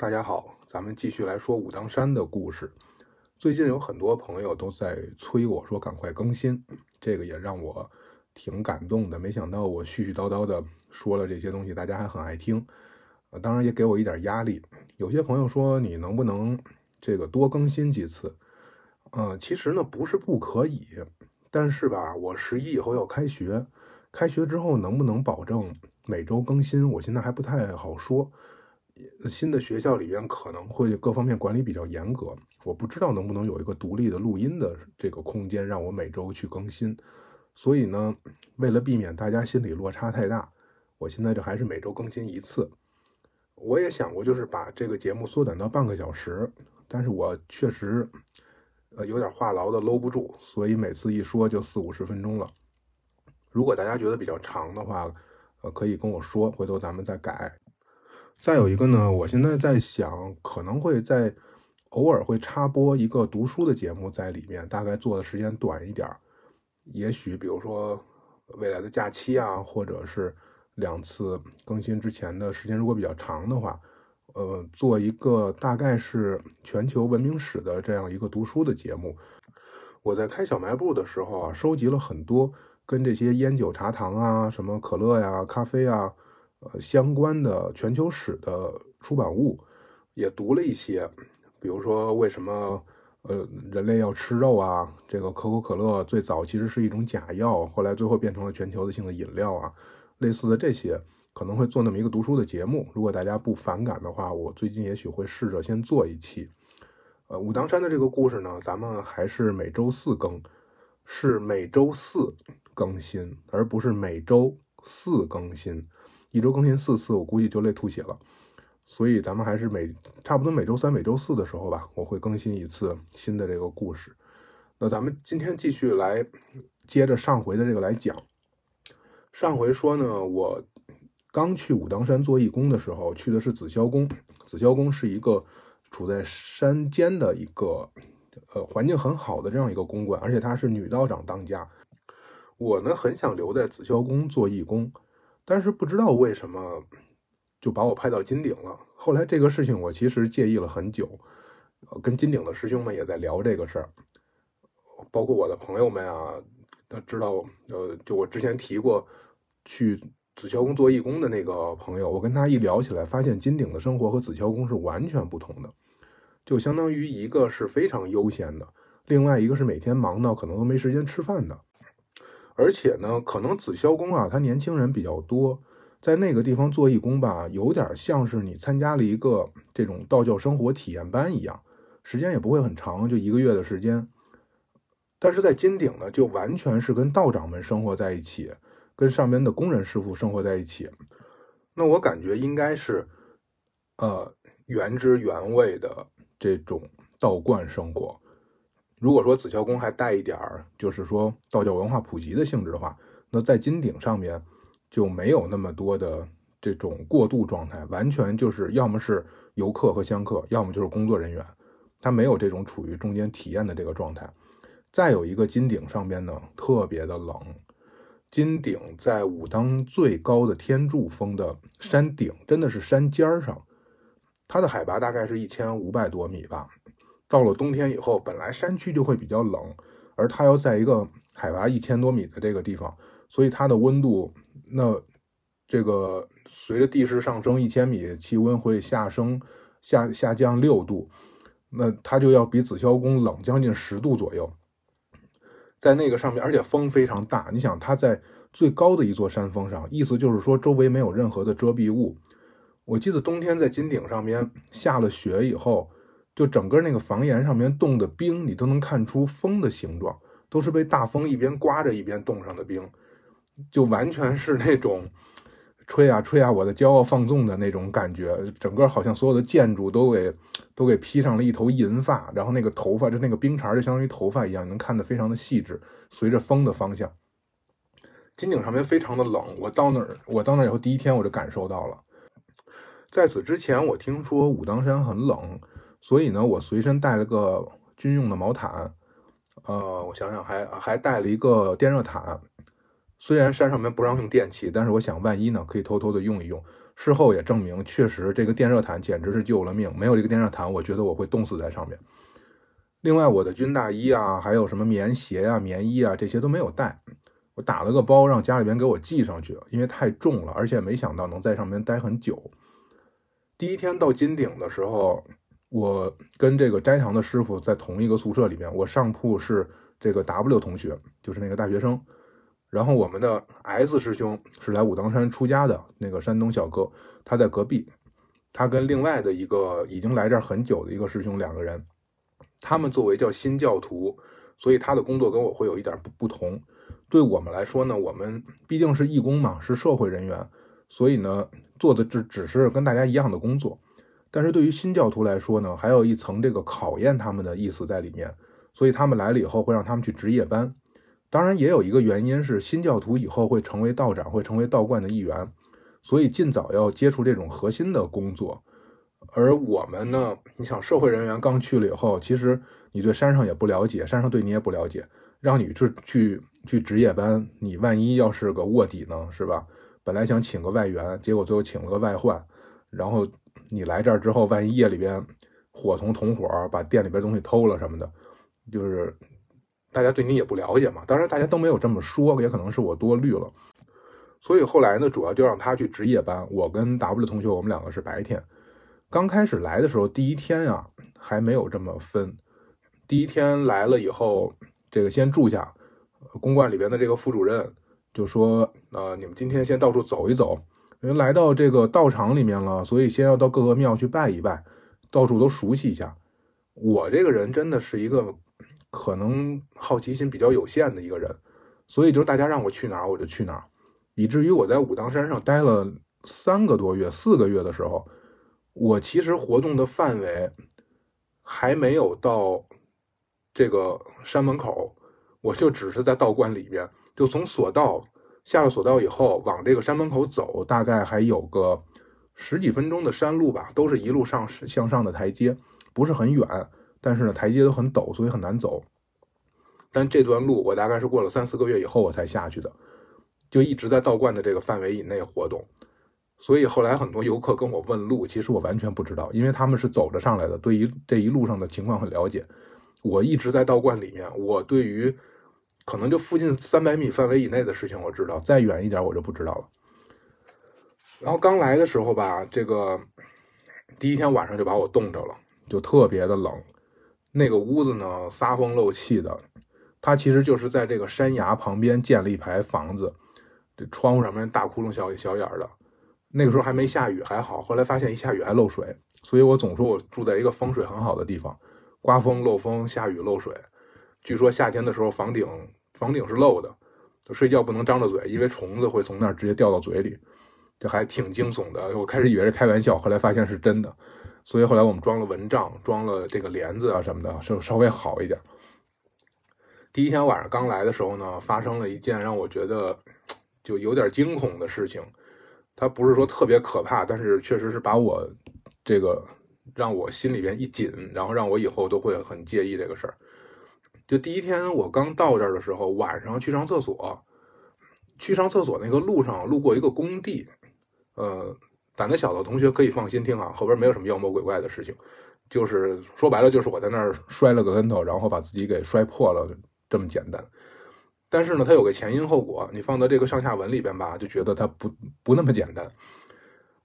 大家好，咱们继续来说武当山的故事。最近有很多朋友都在催我说赶快更新，这个也让我挺感动的。没想到我絮絮叨叨的说了这些东西，大家还很爱听，呃，当然也给我一点压力。有些朋友说你能不能这个多更新几次？呃，其实呢不是不可以，但是吧，我十一以后要开学，开学之后能不能保证每周更新，我现在还不太好说。新的学校里边可能会各方面管理比较严格，我不知道能不能有一个独立的录音的这个空间，让我每周去更新。所以呢，为了避免大家心理落差太大，我现在就还是每周更新一次。我也想过，就是把这个节目缩短到半个小时，但是我确实呃有点话痨的搂不住，所以每次一说就四五十分钟了。如果大家觉得比较长的话，呃，可以跟我说，回头咱们再改。再有一个呢，我现在在想，可能会在偶尔会插播一个读书的节目在里面，大概做的时间短一点儿。也许比如说未来的假期啊，或者是两次更新之前的时间如果比较长的话，呃，做一个大概是全球文明史的这样一个读书的节目。我在开小卖部的时候啊，收集了很多跟这些烟酒茶糖啊、什么可乐呀、咖啡啊。呃，相关的全球史的出版物也读了一些，比如说为什么呃人类要吃肉啊？这个可口可乐最早其实是一种假药，后来最后变成了全球的性的饮料啊，类似的这些可能会做那么一个读书的节目。如果大家不反感的话，我最近也许会试着先做一期。呃，武当山的这个故事呢，咱们还是每周四更，是每周四更新，而不是每周四更新。一周更新四次，我估计就累吐血了。所以咱们还是每差不多每周三、每周四的时候吧，我会更新一次新的这个故事。那咱们今天继续来接着上回的这个来讲。上回说呢，我刚去武当山做义工的时候，去的是紫霄宫。紫霄宫是一个处在山间的一个呃环境很好的这样一个公馆，而且它是女道长当家。我呢很想留在紫霄宫做义工。但是不知道为什么就把我派到金鼎了。后来这个事情我其实介意了很久，跟金鼎的师兄们也在聊这个事儿，包括我的朋友们啊，他知道，呃，就我之前提过去紫霄宫做义工的那个朋友，我跟他一聊起来，发现金鼎的生活和紫霄宫是完全不同的，就相当于一个是非常悠闲的，另外一个是每天忙到可能都没时间吃饭的。而且呢，可能紫霄宫啊，他年轻人比较多，在那个地方做义工吧，有点像是你参加了一个这种道教生活体验班一样，时间也不会很长，就一个月的时间。但是在金顶呢，就完全是跟道长们生活在一起，跟上边的工人师傅生活在一起。那我感觉应该是，呃，原汁原味的这种道观生活。如果说紫霄宫还带一点儿，就是说道教文化普及的性质的话，那在金顶上面就没有那么多的这种过渡状态，完全就是要么是游客和香客，要么就是工作人员，他没有这种处于中间体验的这个状态。再有一个金顶上边呢，特别的冷，金顶在武当最高的天柱峰的山顶，真的是山尖儿上，它的海拔大概是一千五百多米吧。到了冬天以后，本来山区就会比较冷，而它要在一个海拔一千多米的这个地方，所以它的温度，那这个随着地势上升一千米，气温会下升下下降六度，那它就要比紫霄宫冷将近十度左右。在那个上面，而且风非常大，你想它在最高的一座山峰上，意思就是说周围没有任何的遮蔽物。我记得冬天在金顶上边下了雪以后。就整个那个房檐上面冻的冰，你都能看出风的形状，都是被大风一边刮着一边冻上的冰，就完全是那种吹啊吹啊，我的骄傲放纵的那种感觉。整个好像所有的建筑都给都给披上了一头银发，然后那个头发就那个冰碴就相当于头发一样，能看得非常的细致。随着风的方向，金顶上面非常的冷。我到那儿，我到那儿以后第一天我就感受到了。在此之前，我听说武当山很冷。所以呢，我随身带了个军用的毛毯，呃，我想想还还带了一个电热毯。虽然山上面不让用电器，但是我想万一呢，可以偷偷的用一用。事后也证明，确实这个电热毯简直是救了命。没有这个电热毯，我觉得我会冻死在上面。另外，我的军大衣啊，还有什么棉鞋啊、棉衣啊，这些都没有带。我打了个包，让家里边给我寄上去，因为太重了，而且没想到能在上面待很久。第一天到金顶的时候，我跟这个斋堂的师傅在同一个宿舍里面，我上铺是这个 W 同学，就是那个大学生。然后我们的 S 师兄是来武当山出家的那个山东小哥，他在隔壁，他跟另外的一个已经来这儿很久的一个师兄两个人，他们作为叫新教徒，所以他的工作跟我会有一点不不同。对我们来说呢，我们毕竟是义工嘛，是社会人员，所以呢做的只只是跟大家一样的工作。但是对于新教徒来说呢，还有一层这个考验他们的意思在里面，所以他们来了以后会让他们去值夜班。当然，也有一个原因是新教徒以后会成为道长，会成为道观的一员，所以尽早要接触这种核心的工作。而我们呢，你想，社会人员刚去了以后，其实你对山上也不了解，山上对你也不了解，让你去去去值夜班，你万一要是个卧底呢，是吧？本来想请个外援，结果最后请了个外患，然后你来这儿之后，万一夜里边伙同同伙把店里边东西偷了什么的，就是。大家对你也不了解嘛，当然大家都没有这么说，也可能是我多虑了。所以后来呢，主要就让他去值夜班，我跟 W 同学我们两个是白天。刚开始来的时候，第一天呀还没有这么分。第一天来了以后，这个先住下，公馆里边的这个副主任就说：“呃，你们今天先到处走一走，因为来到这个道场里面了，所以先要到各个庙去拜一拜，到处都熟悉一下。”我这个人真的是一个。可能好奇心比较有限的一个人，所以就大家让我去哪儿我就去哪儿，以至于我在武当山上待了三个多月、四个月的时候，我其实活动的范围还没有到这个山门口，我就只是在道观里边，就从索道下了索道以后，往这个山门口走，大概还有个十几分钟的山路吧，都是一路上向上的台阶，不是很远。但是呢，台阶都很陡，所以很难走。但这段路我大概是过了三四个月以后我才下去的，就一直在道观的这个范围以内活动。所以后来很多游客跟我问路，其实我完全不知道，因为他们是走着上来的，对于这一路上的情况很了解。我一直在道观里面，我对于可能就附近三百米范围以内的事情我知道，再远一点我就不知道了。然后刚来的时候吧，这个第一天晚上就把我冻着了，就特别的冷。那个屋子呢，撒风漏气的。它其实就是在这个山崖旁边建了一排房子，这窗户上面大窟窿、小小眼的。那个时候还没下雨，还好。后来发现一下雨还漏水，所以我总说我住在一个风水很好的地方。刮风漏风，下雨漏水。据说夏天的时候房顶房顶是漏的，就睡觉不能张着嘴，因为虫子会从那儿直接掉到嘴里，这还挺惊悚的。我开始以为是开玩笑，后来发现是真的。所以后来我们装了蚊帐，装了这个帘子啊什么的，就稍微好一点。第一天晚上刚来的时候呢，发生了一件让我觉得就有点惊恐的事情。它不是说特别可怕，但是确实是把我这个让我心里边一紧，然后让我以后都会很介意这个事儿。就第一天我刚到这儿的时候，晚上去上厕所，去上厕所那个路上路过一个工地，呃。胆子小的同学可以放心听啊，后边没有什么妖魔鬼怪的事情，就是说白了就是我在那儿摔了个跟头，然后把自己给摔破了，这么简单。但是呢，它有个前因后果，你放到这个上下文里边吧，就觉得它不不那么简单。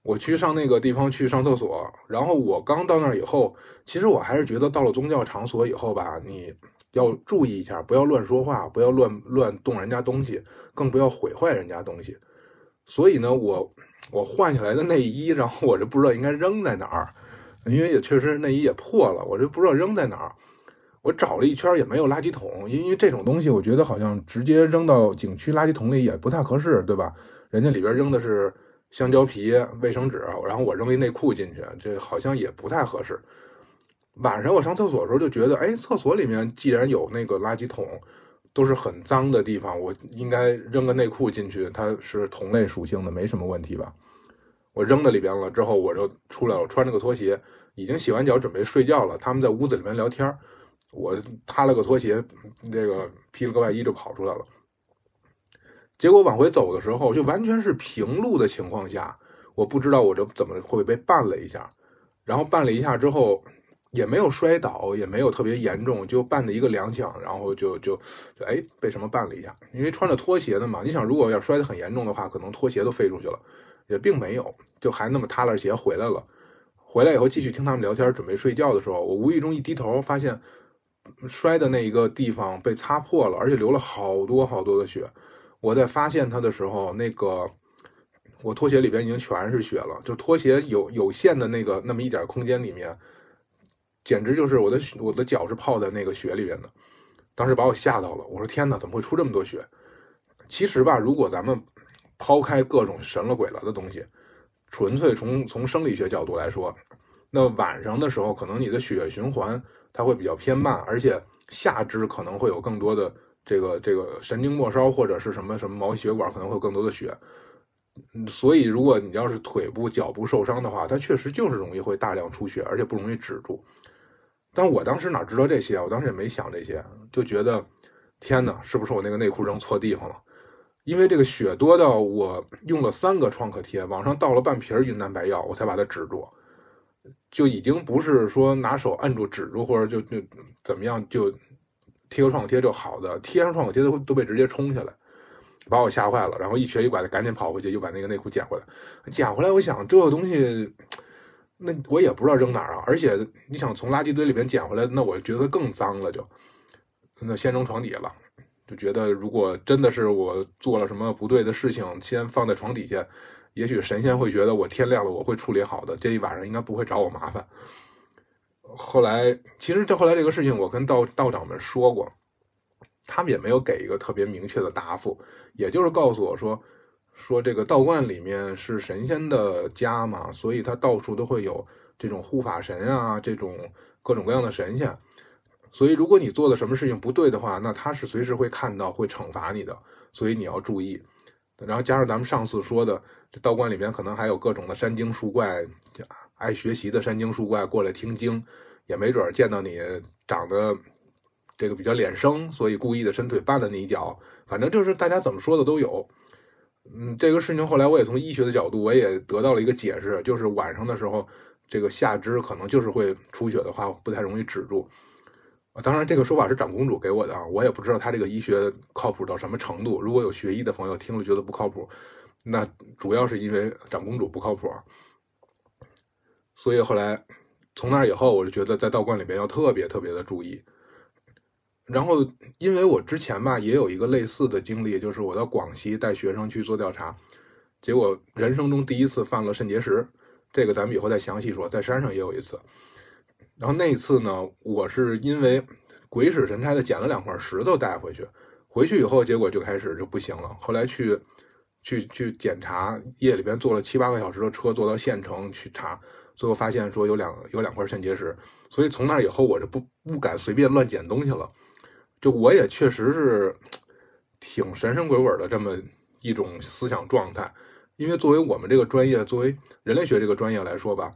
我去上那个地方去上厕所，然后我刚到那儿以后，其实我还是觉得到了宗教场所以后吧，你要注意一下，不要乱说话，不要乱乱动人家东西，更不要毁坏人家东西。所以呢，我。我换下来的内衣，然后我就不知道应该扔在哪儿，因为也确实内衣也破了，我就不知道扔在哪儿。我找了一圈也没有垃圾桶，因为这种东西我觉得好像直接扔到景区垃圾桶里也不太合适，对吧？人家里边扔的是香蕉皮、卫生纸，然后我扔一内裤进去，这好像也不太合适。晚上我上厕所的时候就觉得，哎，厕所里面既然有那个垃圾桶。都是很脏的地方，我应该扔个内裤进去，它是同类属性的，没什么问题吧？我扔到里边了之后，我就出来了，穿着个拖鞋，已经洗完脚准备睡觉了。他们在屋子里面聊天，我踏了个拖鞋，这个披了个外衣就跑出来了。结果往回走的时候，就完全是平路的情况下，我不知道我这怎么会被绊了一下，然后绊了一下之后也没有摔倒，也没有特别严重，就绊的一个踉跄，然后就就就哎被什么绊了一下，因为穿着拖鞋的嘛，你想如果要摔得很严重的话，可能拖鞋都飞出去了，也并没有，就还那么踏了鞋回来了。回来以后继续听他们聊天，准备睡觉的时候，我无意中一低头，发现摔的那一个地方被擦破了，而且流了好多好多的血。我在发现它的时候，那个我拖鞋里边已经全是血了，就拖鞋有有限的那个那么一点空间里面，简直就是我的我的脚是泡在那个血里边的。当时把我吓到了，我说天哪，怎么会出这么多血？其实吧，如果咱们抛开各种神了鬼了的东西，纯粹从从生理学角度来说，那晚上的时候可能你的血液循环它会比较偏慢，而且下肢可能会有更多的。这个这个神经末梢或者是什么什么毛细血管可能会有更多的血，所以如果你要是腿部、脚部受伤的话，它确实就是容易会大量出血，而且不容易止住。但我当时哪知道这些？我当时也没想这些，就觉得天哪，是不是我那个内裤扔错地方了？因为这个血多到我用了三个创可贴，往上倒了半瓶云南白药，我才把它止住，就已经不是说拿手按住止住，或者就就怎么样就。贴个创可贴就好的，贴上创可贴都都被直接冲下来，把我吓坏了。然后一瘸一拐的赶紧跑回去，又把那个内裤捡回来。捡回来，我想这个东西，那我也不知道扔哪儿啊。而且你想从垃圾堆里面捡回来，那我觉得更脏了，就那先扔床底下了。就觉得如果真的是我做了什么不对的事情，先放在床底下，也许神仙会觉得我天亮了我会处理好的，这一晚上应该不会找我麻烦。后来，其实这后来这个事情，我跟道道长们说过，他们也没有给一个特别明确的答复，也就是告诉我说，说这个道观里面是神仙的家嘛，所以他到处都会有这种护法神啊，这种各种各样的神仙，所以如果你做的什么事情不对的话，那他是随时会看到，会惩罚你的，所以你要注意。然后加上咱们上次说的，这道观里面可能还有各种的山精树怪。爱学习的山精树怪过来听经，也没准见到你长得这个比较脸生，所以故意的伸腿绊了你一脚。反正就是大家怎么说的都有。嗯，这个事情后来我也从医学的角度，我也得到了一个解释，就是晚上的时候，这个下肢可能就是会出血的话，不太容易止住。当然，这个说法是长公主给我的啊，我也不知道她这个医学靠谱到什么程度。如果有学医的朋友听了觉得不靠谱，那主要是因为长公主不靠谱。所以后来，从那以后，我就觉得在道观里边要特别特别的注意。然后，因为我之前吧也有一个类似的经历，就是我到广西带学生去做调查，结果人生中第一次犯了肾结石。这个咱们以后再详细说。在山上也有一次，然后那一次呢，我是因为鬼使神差的捡了两块石头带回去，回去以后结果就开始就不行了。后来去去去检查，夜里边坐了七八个小时的车，坐到县城去查。最后发现说有两有两块肾结石，所以从那以后我就不不敢随便乱捡东西了。就我也确实是挺神神鬼鬼的这么一种思想状态，因为作为我们这个专业，作为人类学这个专业来说吧，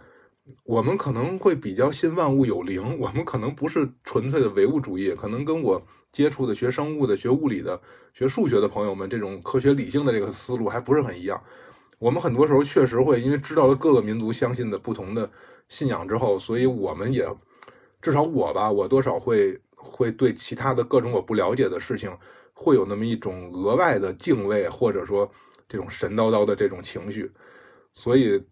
我们可能会比较信万物有灵，我们可能不是纯粹的唯物主义，可能跟我接触的学生物的、学物理的、学数学的朋友们这种科学理性的这个思路还不是很一样。我们很多时候确实会因为知道了各个民族相信的不同的信仰之后，所以我们也至少我吧，我多少会会对其他的各种我不了解的事情，会有那么一种额外的敬畏，或者说这种神叨叨的这种情绪。所以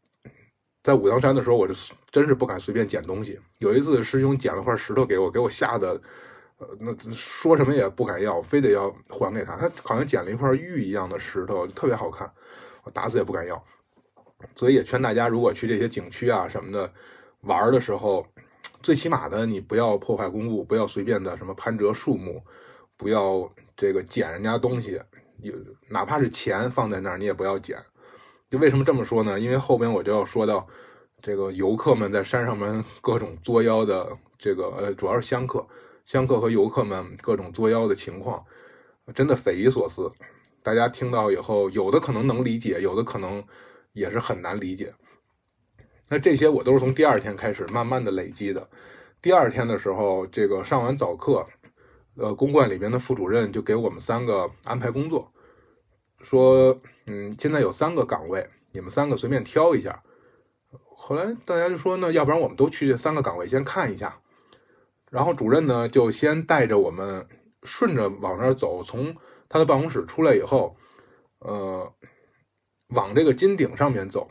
在武当山的时候，我就真是不敢随便捡东西。有一次师兄捡了块石头给我，给我吓得呃，那说什么也不敢要，非得要还给他。他好像捡了一块玉一样的石头，特别好看。我打死也不敢要，所以也劝大家，如果去这些景区啊什么的玩的时候，最起码的你不要破坏公物，不要随便的什么攀折树木，不要这个捡人家东西，有哪怕是钱放在那儿，你也不要捡。就为什么这么说呢？因为后边我就要说到这个游客们在山上面各种作妖的这个呃，主要是香客、香客和游客们各种作妖的情况，真的匪夷所思。大家听到以后，有的可能能理解，有的可能也是很难理解。那这些我都是从第二天开始慢慢的累积的。第二天的时候，这个上完早课，呃，公馆里边的副主任就给我们三个安排工作。说，嗯，现在有三个岗位，你们三个随便挑一下。后来大家就说，那要不然我们都去这三个岗位先看一下。然后主任呢，就先带着我们顺着往那儿走，从他的办公室出来以后，呃，往这个金顶上面走，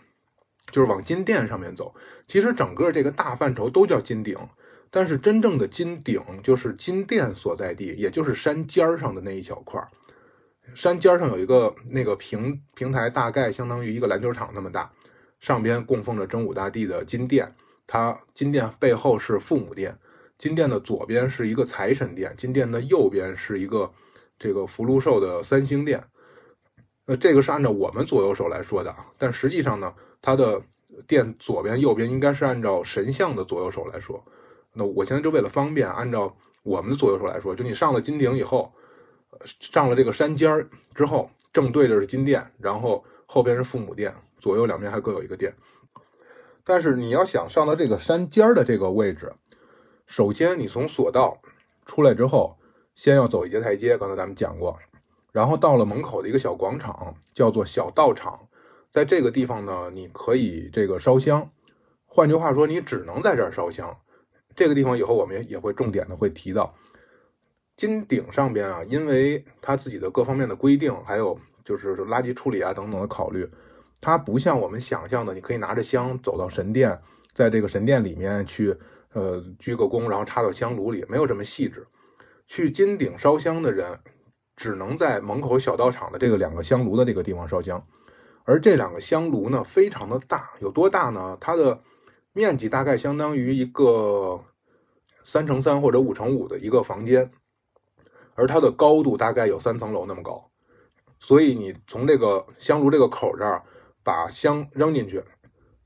就是往金殿上面走。其实整个这个大范畴都叫金顶，但是真正的金顶就是金殿所在地，也就是山尖上的那一小块山尖上有一个那个平平台，大概相当于一个篮球场那么大，上边供奉着真武大帝的金殿，它金殿背后是父母殿。金殿的左边是一个财神殿，金殿的右边是一个这个福禄寿的三星殿。呃，这个是按照我们左右手来说的啊，但实际上呢，它的殿左边、右边应该是按照神像的左右手来说。那我现在就为了方便，按照我们的左右手来说，就你上了金顶以后，上了这个山尖儿之后，正对着是金殿，然后后边是父母殿，左右两边还各有一个殿。但是你要想上到这个山尖儿的这个位置。首先，你从索道出来之后，先要走一节台阶。刚才咱们讲过，然后到了门口的一个小广场，叫做小道场。在这个地方呢，你可以这个烧香。换句话说，你只能在这儿烧香。这个地方以后我们也会重点的会提到。金顶上边啊，因为它自己的各方面的规定，还有就是垃圾处理啊等等的考虑，它不像我们想象的，你可以拿着香走到神殿，在这个神殿里面去。呃，鞠个躬，然后插到香炉里，没有这么细致。去金顶烧香的人，只能在门口小道场的这个两个香炉的这个地方烧香。而这两个香炉呢，非常的大，有多大呢？它的面积大概相当于一个三乘三或者五乘五的一个房间，而它的高度大概有三层楼那么高。所以你从这个香炉这个口这儿把香扔进去。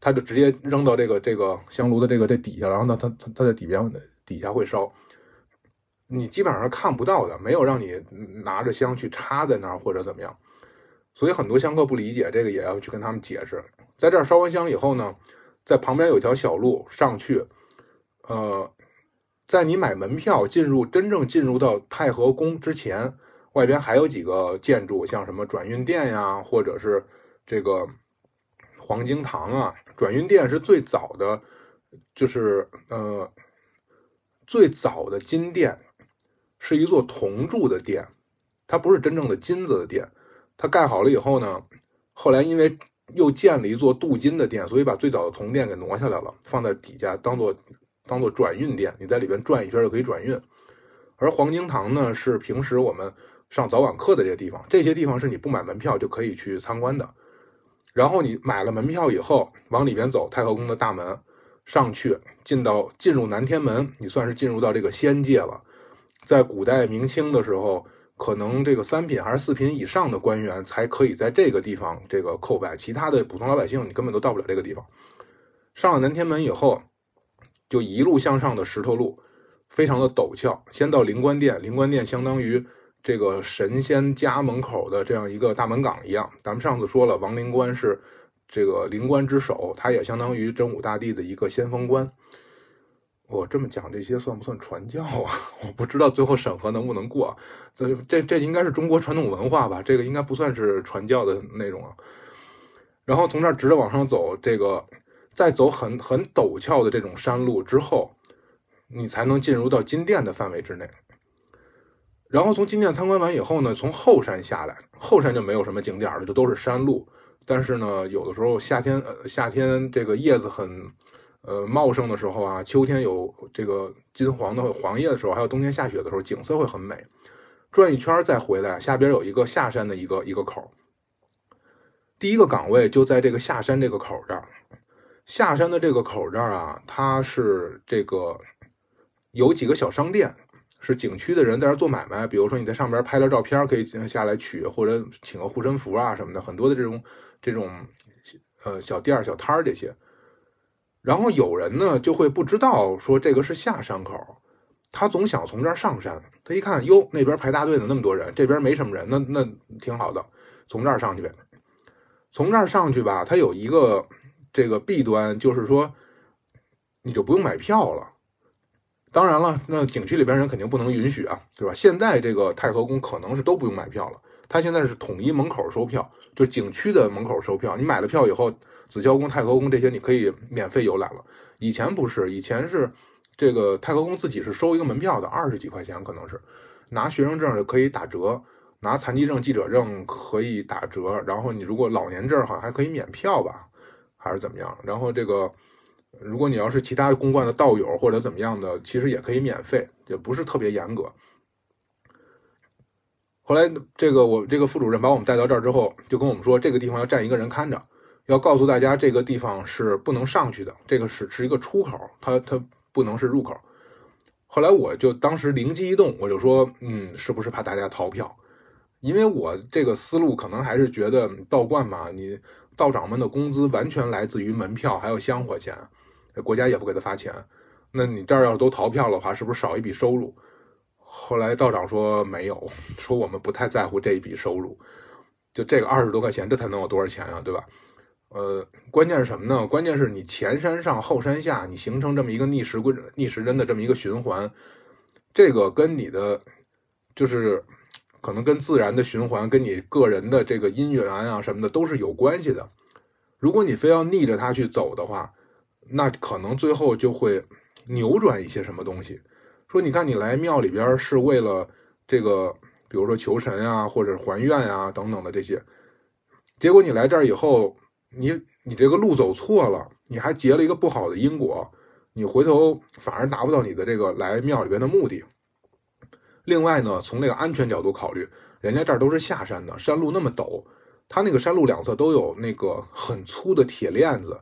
它就直接扔到这个这个香炉的这个这底下，然后呢，它它它在底边底下会烧，你基本上是看不到的，没有让你拿着香去插在那儿或者怎么样，所以很多香客不理解这个，也要去跟他们解释。在这儿烧完香以后呢，在旁边有条小路上去，呃，在你买门票进入真正进入到太和宫之前，外边还有几个建筑，像什么转运殿呀，或者是这个黄金堂啊。转运殿是最早的，就是呃，最早的金殿是一座铜铸的殿，它不是真正的金子的殿。它盖好了以后呢，后来因为又建了一座镀金的殿，所以把最早的铜殿给挪下来了，放在底下当做当做转运殿，你在里边转一圈就可以转运。而黄金堂呢，是平时我们上早晚课的这些地方，这些地方是你不买门票就可以去参观的。然后你买了门票以后，往里边走，太和宫的大门上去，进到进入南天门，你算是进入到这个仙界了。在古代明清的时候，可能这个三品还是四品以上的官员才可以在这个地方这个叩拜，其他的普通老百姓你根本都到不了这个地方。上了南天门以后，就一路向上的石头路，非常的陡峭。先到灵官殿，灵官殿相当于。这个神仙家门口的这样一个大门岗一样，咱们上次说了，王灵官是这个灵官之首，他也相当于真武大帝的一个先锋官。我这么讲这些算不算传教啊？我不知道最后审核能不能过。这这这应该是中国传统文化吧？这个应该不算是传教的内容啊。然后从这儿直着往上走，这个再走很很陡峭的这种山路之后，你才能进入到金殿的范围之内。然后从金殿参观完以后呢，从后山下来，后山就没有什么景点了，就都是山路。但是呢，有的时候夏天，呃，夏天这个叶子很，呃，茂盛的时候啊，秋天有这个金黄的黄叶的时候，还有冬天下雪的时候，景色会很美。转一圈再回来，下边有一个下山的一个一个口。第一个岗位就在这个下山这个口这儿。下山的这个口这儿啊，它是这个有几个小商店。是景区的人在这做买卖，比如说你在上边拍了照片，可以下来取，或者请个护身符啊什么的，很多的这种这种呃小店儿小摊儿这些。然后有人呢就会不知道说这个是下山口，他总想从这儿上山。他一看哟，那边排大队的那么多人，这边没什么人，那那挺好的，从这儿上去呗。从这儿上去吧，它有一个这个弊端，就是说你就不用买票了。当然了，那景区里边人肯定不能允许啊，对吧？现在这个太和宫可能是都不用买票了，它现在是统一门口收票，就景区的门口收票。你买了票以后，紫霄宫、太和宫这些你可以免费游览了。以前不是，以前是这个太和宫自己是收一个门票的，二十几块钱可能是，拿学生证就可以打折，拿残疾证、记者证可以打折，然后你如果老年证好像还可以免票吧，还是怎么样？然后这个。如果你要是其他公馆的道友或者怎么样的，其实也可以免费，也不是特别严格。后来这个我这个副主任把我们带到这儿之后，就跟我们说，这个地方要站一个人看着，要告诉大家这个地方是不能上去的，这个是是一个出口，它它不能是入口。后来我就当时灵机一动，我就说，嗯，是不是怕大家逃票？因为我这个思路可能还是觉得道观嘛，你道长们的工资完全来自于门票还有香火钱。国家也不给他发钱，那你这儿要是都逃票的话，是不是少一笔收入？后来道长说没有，说我们不太在乎这一笔收入，就这个二十多块钱，这才能有多少钱啊，对吧？呃，关键是什么呢？关键是你前山上后山下，你形成这么一个逆时规、逆时针的这么一个循环，这个跟你的就是可能跟自然的循环，跟你个人的这个因缘啊什么的都是有关系的。如果你非要逆着它去走的话，那可能最后就会扭转一些什么东西。说你看，你来庙里边是为了这个，比如说求神啊，或者还愿啊等等的这些。结果你来这儿以后，你你这个路走错了，你还结了一个不好的因果，你回头反而达不到你的这个来庙里边的目的。另外呢，从那个安全角度考虑，人家这儿都是下山的，山路那么陡，它那个山路两侧都有那个很粗的铁链子。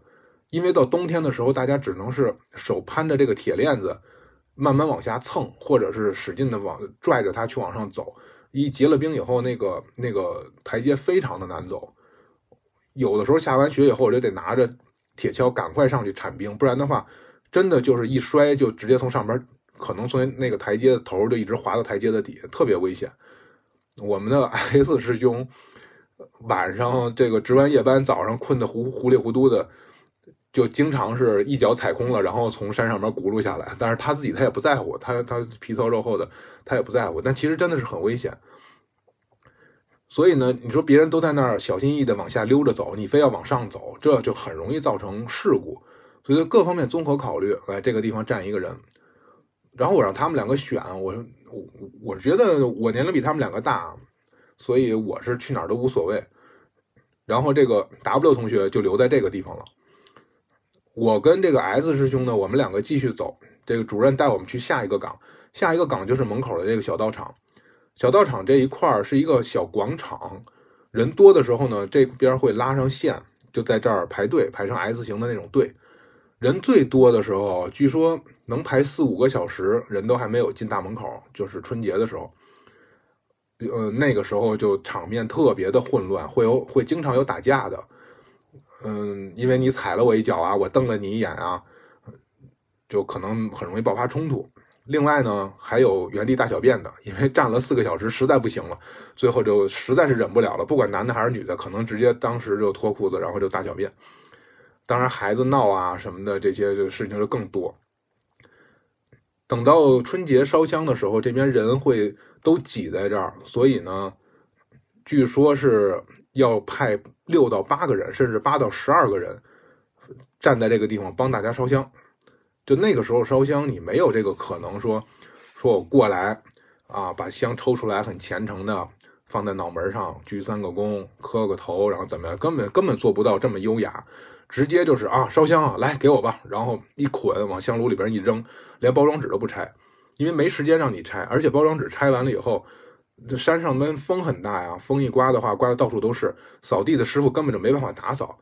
因为到冬天的时候，大家只能是手攀着这个铁链子，慢慢往下蹭，或者是使劲的往拽着它去往上走。一结了冰以后，那个那个台阶非常的难走。有的时候下完雪以后，就得拿着铁锹赶快上去铲冰，不然的话，真的就是一摔就直接从上边，可能从那个台阶的头就一直滑到台阶的底，特别危险。我们的 S 师兄晚上这个值完夜班，早上困得糊糊里糊涂的。就经常是一脚踩空了，然后从山上面轱辘下来。但是他自己他也不在乎，他他皮糙肉厚的，他也不在乎。但其实真的是很危险。所以呢，你说别人都在那儿小心翼翼的往下溜着走，你非要往上走，这就很容易造成事故。所以各方面综合考虑，来这个地方站一个人，然后我让他们两个选。我我我觉得我年龄比他们两个大，所以我是去哪儿都无所谓。然后这个 W 同学就留在这个地方了。我跟这个 S 师兄呢，我们两个继续走。这个主任带我们去下一个岗，下一个岗就是门口的这个小道场。小道场这一块儿是一个小广场，人多的时候呢，这边会拉上线，就在这儿排队，排成 S 型的那种队。人最多的时候，据说能排四五个小时，人都还没有进大门口，就是春节的时候。呃，那个时候就场面特别的混乱，会有会经常有打架的。嗯，因为你踩了我一脚啊，我瞪了你一眼啊，就可能很容易爆发冲突。另外呢，还有原地大小便的，因为站了四个小时，实在不行了，最后就实在是忍不了了，不管男的还是女的，可能直接当时就脱裤子，然后就大小便。当然，孩子闹啊什么的这些事情就更多。等到春节烧香的时候，这边人会都挤在这儿，所以呢，据说是要派。六到八个人，甚至八到十二个人站在这个地方帮大家烧香。就那个时候烧香，你没有这个可能说，说我过来啊，把香抽出来，很虔诚的放在脑门上，鞠三个躬，磕个头，然后怎么样？根本根本做不到这么优雅。直接就是啊，烧香啊，来给我吧，然后一捆往香炉里边一扔，连包装纸都不拆，因为没时间让你拆，而且包装纸拆完了以后。这山上边风很大呀，风一刮的话，刮的到处都是。扫地的师傅根本就没办法打扫。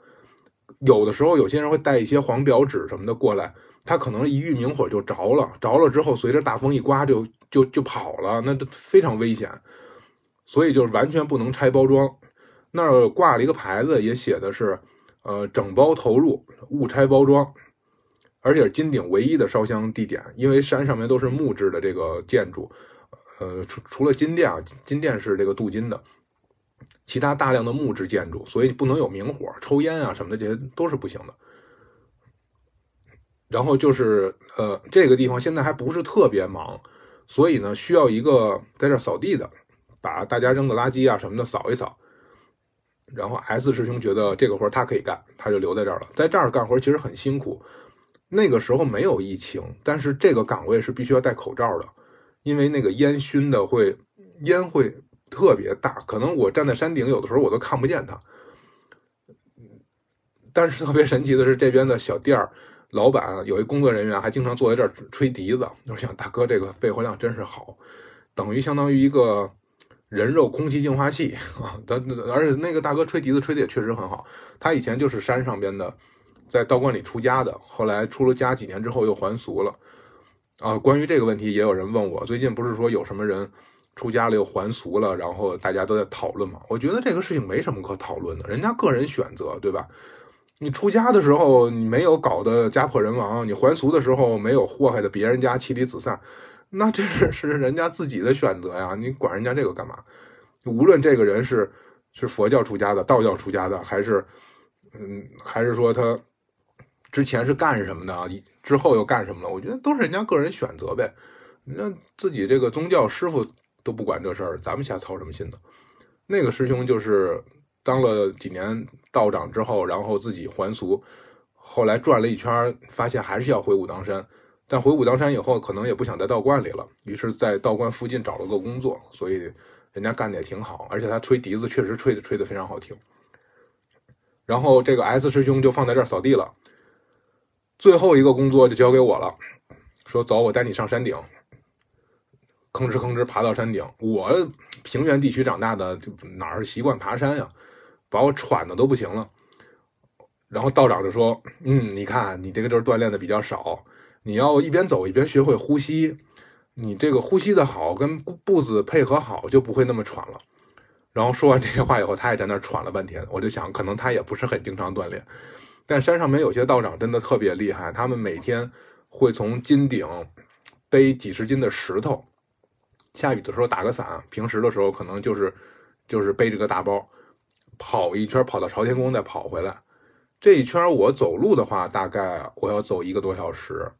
有的时候，有些人会带一些黄表纸什么的过来，他可能一遇明火就着了，着了之后，随着大风一刮就就就跑了，那非常危险。所以就是完全不能拆包装。那儿挂了一个牌子，也写的是，呃，整包投入，勿拆包装。而且金顶唯一的烧香地点，因为山上面都是木质的这个建筑。呃，除除了金殿啊，金殿是这个镀金的，其他大量的木质建筑，所以你不能有明火、抽烟啊什么的，这些都是不行的。然后就是呃，这个地方现在还不是特别忙，所以呢，需要一个在这扫地的，把大家扔的垃圾啊什么的扫一扫。然后 S 师兄觉得这个活他可以干，他就留在这儿了。在这儿干活其实很辛苦。那个时候没有疫情，但是这个岗位是必须要戴口罩的，因为那个烟熏的会烟会特别大，可能我站在山顶，有的时候我都看不见它。但是特别神奇的是，这边的小店儿老板有一工作人员还经常坐在这儿吹笛子。我想，大哥这个肺活量真是好，等于相当于一个。人肉空气净化器 啊，他而且那个大哥吹笛子吹的也确实很好。他以前就是山上边的，在道观里出家的，后来出了家几年之后又还俗了。啊，关于这个问题也有人问我，最近不是说有什么人出家了又还俗了，然后大家都在讨论嘛？我觉得这个事情没什么可讨论的，人家个人选择，对吧？你出家的时候你没有搞得家破人亡，你还俗的时候没有祸害的别人家妻离子散。那这是是人家自己的选择呀，你管人家这个干嘛？无论这个人是是佛教出家的、道教出家的，还是嗯，还是说他之前是干什么的，之后又干什么了？我觉得都是人家个人选择呗。那自己这个宗教师傅都不管这事儿，咱们瞎操什么心呢？那个师兄就是当了几年道长之后，然后自己还俗，后来转了一圈，发现还是要回武当山。但回武当山以后，可能也不想在道观里了，于是，在道观附近找了个工作，所以人家干的也挺好，而且他吹笛子确实吹的吹的非常好听。然后这个 S 师兄就放在这儿扫地了，最后一个工作就交给我了，说走，我带你上山顶，吭哧吭哧爬到山顶。我平原地区长大的，哪儿习惯爬山呀，把我喘的都不行了。然后道长就说：“嗯，你看你这个阵锻炼的比较少。”你要一边走一边学会呼吸，你这个呼吸的好，跟步子配合好，就不会那么喘了。然后说完这些话以后，他也在那儿喘了半天。我就想，可能他也不是很经常锻炼。但山上面有些道长真的特别厉害，他们每天会从金顶背几十斤的石头，下雨的时候打个伞，平时的时候可能就是就是背着个大包，跑一圈，跑到朝天宫再跑回来。这一圈我走路的话，大概我要走一个多小时。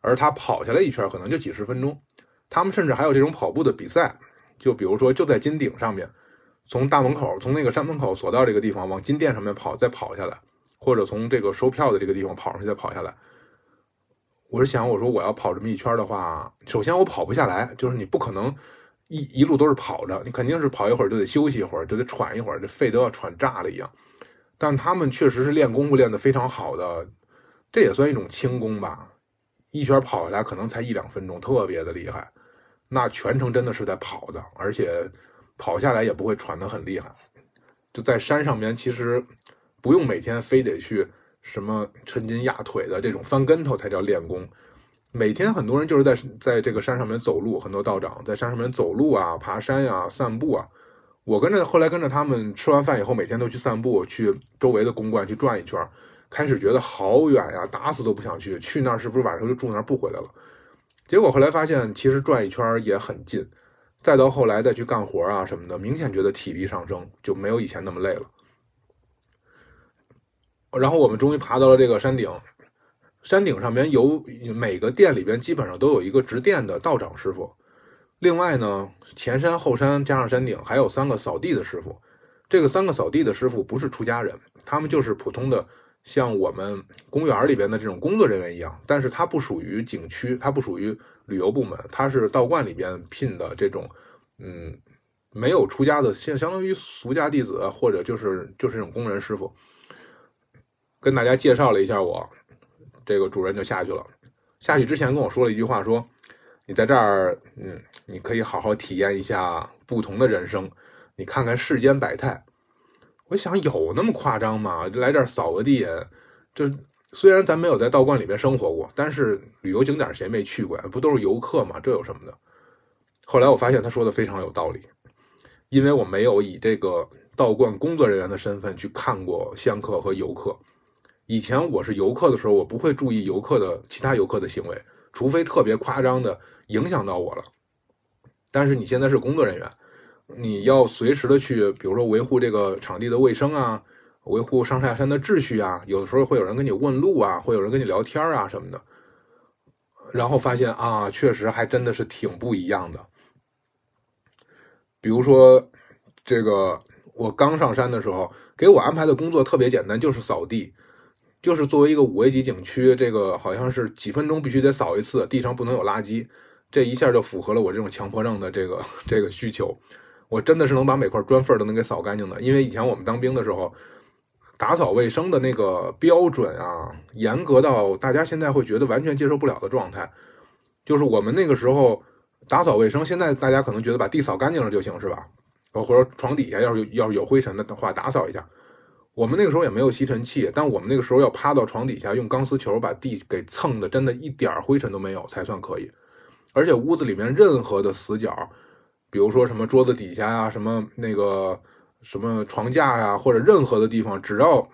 而他跑下来一圈可能就几十分钟，他们甚至还有这种跑步的比赛，就比如说就在金顶上面，从大门口从那个山门口索道这个地方往金殿上面跑，再跑下来，或者从这个收票的这个地方跑上去再跑下来。我是想，我说我要跑这么一圈的话，首先我跑不下来，就是你不可能一一路都是跑着，你肯定是跑一会儿就得休息一会儿，就得喘一会儿，这肺都要喘炸了一样。但他们确实是练功夫练得非常好的，这也算一种轻功吧。一圈跑下来可能才一两分钟，特别的厉害。那全程真的是在跑的，而且跑下来也不会喘得很厉害。就在山上面，其实不用每天非得去什么抻筋压腿的这种翻跟头才叫练功。每天很多人就是在在这个山上面走路，很多道长在山上面走路啊、爬山呀、散步啊。我跟着后来跟着他们吃完饭以后，每天都去散步，去周围的公馆去转一圈。开始觉得好远呀，打死都不想去。去那儿是不是晚上就住那儿不回来了？结果后来发现，其实转一圈也很近。再到后来再去干活啊什么的，明显觉得体力上升，就没有以前那么累了。然后我们终于爬到了这个山顶，山顶上面有每个店里边基本上都有一个执殿的道长师傅。另外呢，前山后山加上山顶还有三个扫地的师傅。这个三个扫地的师傅不是出家人，他们就是普通的。像我们公园里边的这种工作人员一样，但是它不属于景区，它不属于旅游部门，它是道观里边聘的这种，嗯，没有出家的，相相当于俗家弟子或者就是就是这种工人师傅。跟大家介绍了一下我，这个主人就下去了。下去之前跟我说了一句话，说你在这儿，嗯，你可以好好体验一下不同的人生，你看看世间百态。我想有那么夸张吗？来这儿扫个地，就虽然咱没有在道观里面生活过，但是旅游景点谁没去过？不都是游客吗？这有什么的？后来我发现他说的非常有道理，因为我没有以这个道观工作人员的身份去看过香客和游客。以前我是游客的时候，我不会注意游客的其他游客的行为，除非特别夸张的影响到我了。但是你现在是工作人员。你要随时的去，比如说维护这个场地的卫生啊，维护上下山的秩序啊，有的时候会有人跟你问路啊，会有人跟你聊天啊什么的，然后发现啊，确实还真的是挺不一样的。比如说这个我刚上山的时候，给我安排的工作特别简单，就是扫地。就是作为一个五 A 级景区，这个好像是几分钟必须得扫一次，地上不能有垃圾，这一下就符合了我这种强迫症的这个这个需求。我真的是能把每块砖缝都能给扫干净的，因为以前我们当兵的时候，打扫卫生的那个标准啊，严格到大家现在会觉得完全接受不了的状态。就是我们那个时候打扫卫生，现在大家可能觉得把地扫干净了就行，是吧？或者床底下要是要是有灰尘的话，打扫一下。我们那个时候也没有吸尘器，但我们那个时候要趴到床底下，用钢丝球把地给蹭的，真的一点灰尘都没有才算可以。而且屋子里面任何的死角，比如说什么桌子底下呀，什么那个什么床架呀，或者任何的地方，只要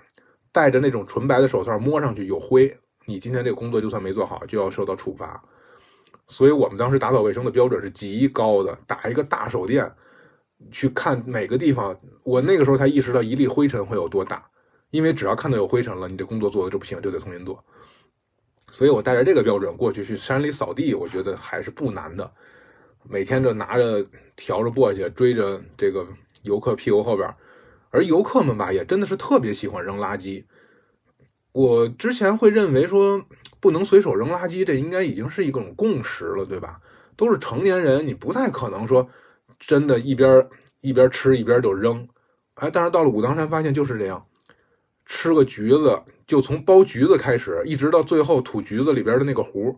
戴着那种纯白的手套摸上去有灰，你今天这个工作就算没做好，就要受到处罚。所以我们当时打扫卫生的标准是极高的，打一个大手电。去看每个地方，我那个时候才意识到一粒灰尘会有多大，因为只要看到有灰尘了，你这工作做的就不行，就得重新做。所以我带着这个标准过去去山里扫地，我觉得还是不难的。每天就拿着笤帚簸箕追着这个游客屁股后边，而游客们吧也真的是特别喜欢扔垃圾。我之前会认为说不能随手扔垃圾，这应该已经是一种共识了，对吧？都是成年人，你不太可能说。真的，一边一边吃一边就扔，哎，但是到了武当山发现就是这样，吃个橘子就从剥橘子开始，一直到最后吐橘子里边的那个核，